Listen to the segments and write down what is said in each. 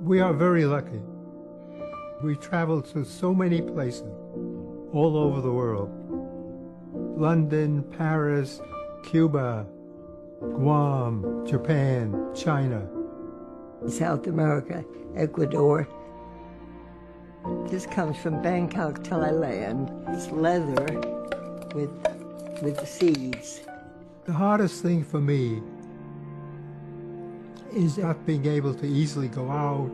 We are very lucky. We travel to so many places all over the world. London, Paris, Cuba, Guam, Japan, China. South America, Ecuador. This comes from Bangkok, Thailand. It's leather with, with the seeds. The hardest thing for me is not being able to easily go out.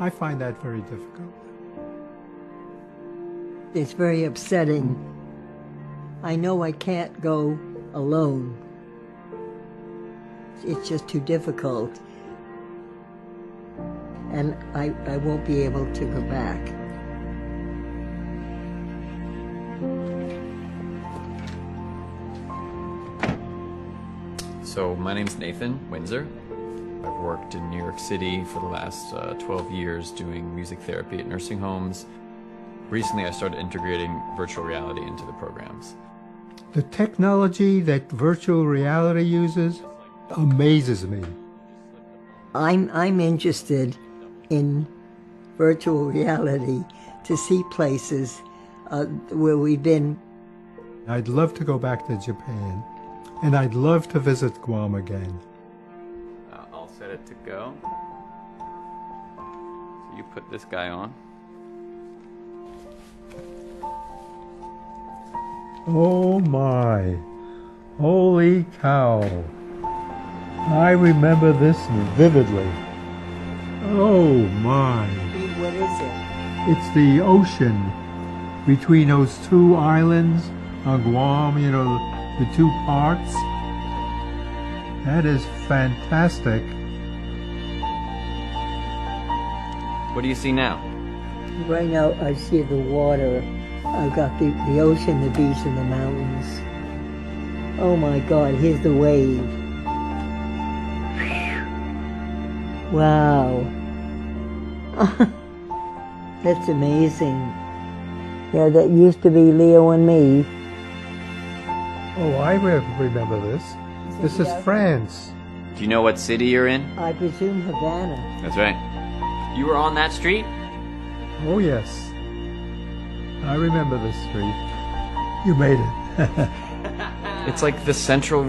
I find that very difficult. It's very upsetting. I know I can't go alone. It's just too difficult. And I, I won't be able to go back. So my name's Nathan Windsor. I've worked in New York City for the last uh, 12 years doing music therapy at nursing homes. Recently, I started integrating virtual reality into the programs. The technology that virtual reality uses amazes me. I'm, I'm interested in virtual reality to see places uh, where we've been. I'd love to go back to Japan, and I'd love to visit Guam again. Uh, I'll set it to go. So you put this guy on. Oh my. Holy cow. I remember this vividly. Oh my. What is it? It's the ocean between those two islands on Guam, you know, the two parts. That is fantastic. What do you see now? Right now, I see the water. I've got the, the ocean, the beach, and the mountains. Oh my God, here's the wave. Wow. That's amazing. Yeah, that used to be Leo and me. Oh, I re- remember this. This is France. Do you know what city you're in? I presume Havana. That's right. You were on that street? Oh, yes. I remember this street. You made it. It's like the central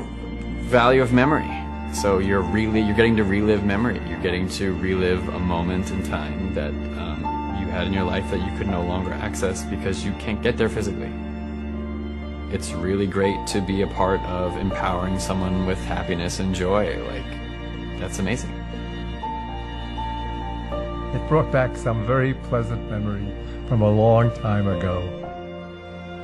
value of memory. So you're really you're getting to relive memory. You're getting to relive a moment in time that um, you had in your life that you could no longer access because you can't get there physically. It's really great to be a part of empowering someone with happiness and joy. Like that's amazing. It brought back some very pleasant memory from a long time ago.